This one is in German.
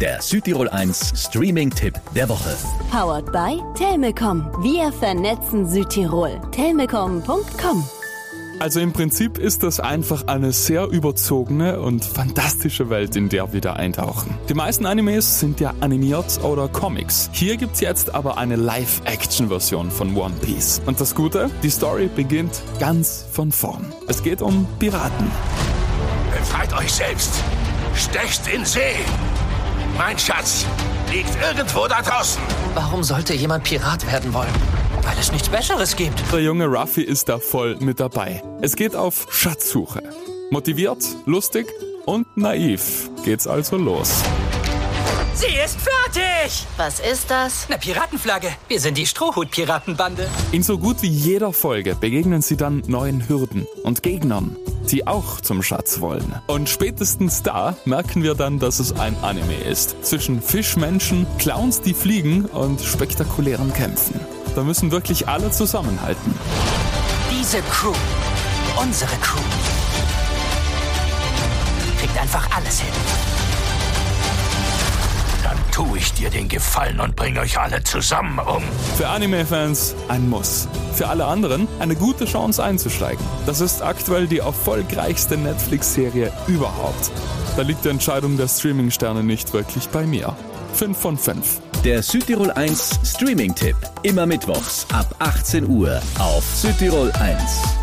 der Südtirol 1 Streaming-Tipp der Woche. Powered by Telmecom. Wir vernetzen Südtirol. Telmecom.com also im Prinzip ist das einfach eine sehr überzogene und fantastische Welt, in der wir da eintauchen. Die meisten Animes sind ja animiert oder Comics. Hier gibt's jetzt aber eine Live-Action-Version von One Piece. Und das Gute, die Story beginnt ganz von vorn. Es geht um Piraten. Befreit euch selbst! Stecht in See! Mein Schatz liegt irgendwo da draußen! Warum sollte jemand Pirat werden wollen? Weil es nichts Besseres gibt. Der junge Ruffy ist da voll mit dabei. Es geht auf Schatzsuche. Motiviert, lustig und naiv geht's also los. Sie ist fertig! Was ist das? Eine Piratenflagge. Wir sind die Strohhut-Piratenbande. In so gut wie jeder Folge begegnen sie dann neuen Hürden und Gegnern, die auch zum Schatz wollen. Und spätestens da merken wir dann, dass es ein Anime ist. Zwischen Fischmenschen, Clowns, die fliegen und spektakulären Kämpfen. Da müssen wirklich alle zusammenhalten. Diese Crew, unsere Crew, kriegt einfach alles hin. Tue ich dir den Gefallen und bringe euch alle zusammen um. Für Anime-Fans ein Muss. Für alle anderen eine gute Chance einzusteigen. Das ist aktuell die erfolgreichste Netflix-Serie überhaupt. Da liegt die Entscheidung der Streaming-Sterne nicht wirklich bei mir. 5 von 5. Der Südtirol 1 Streaming-Tipp. Immer mittwochs ab 18 Uhr auf Südtirol 1.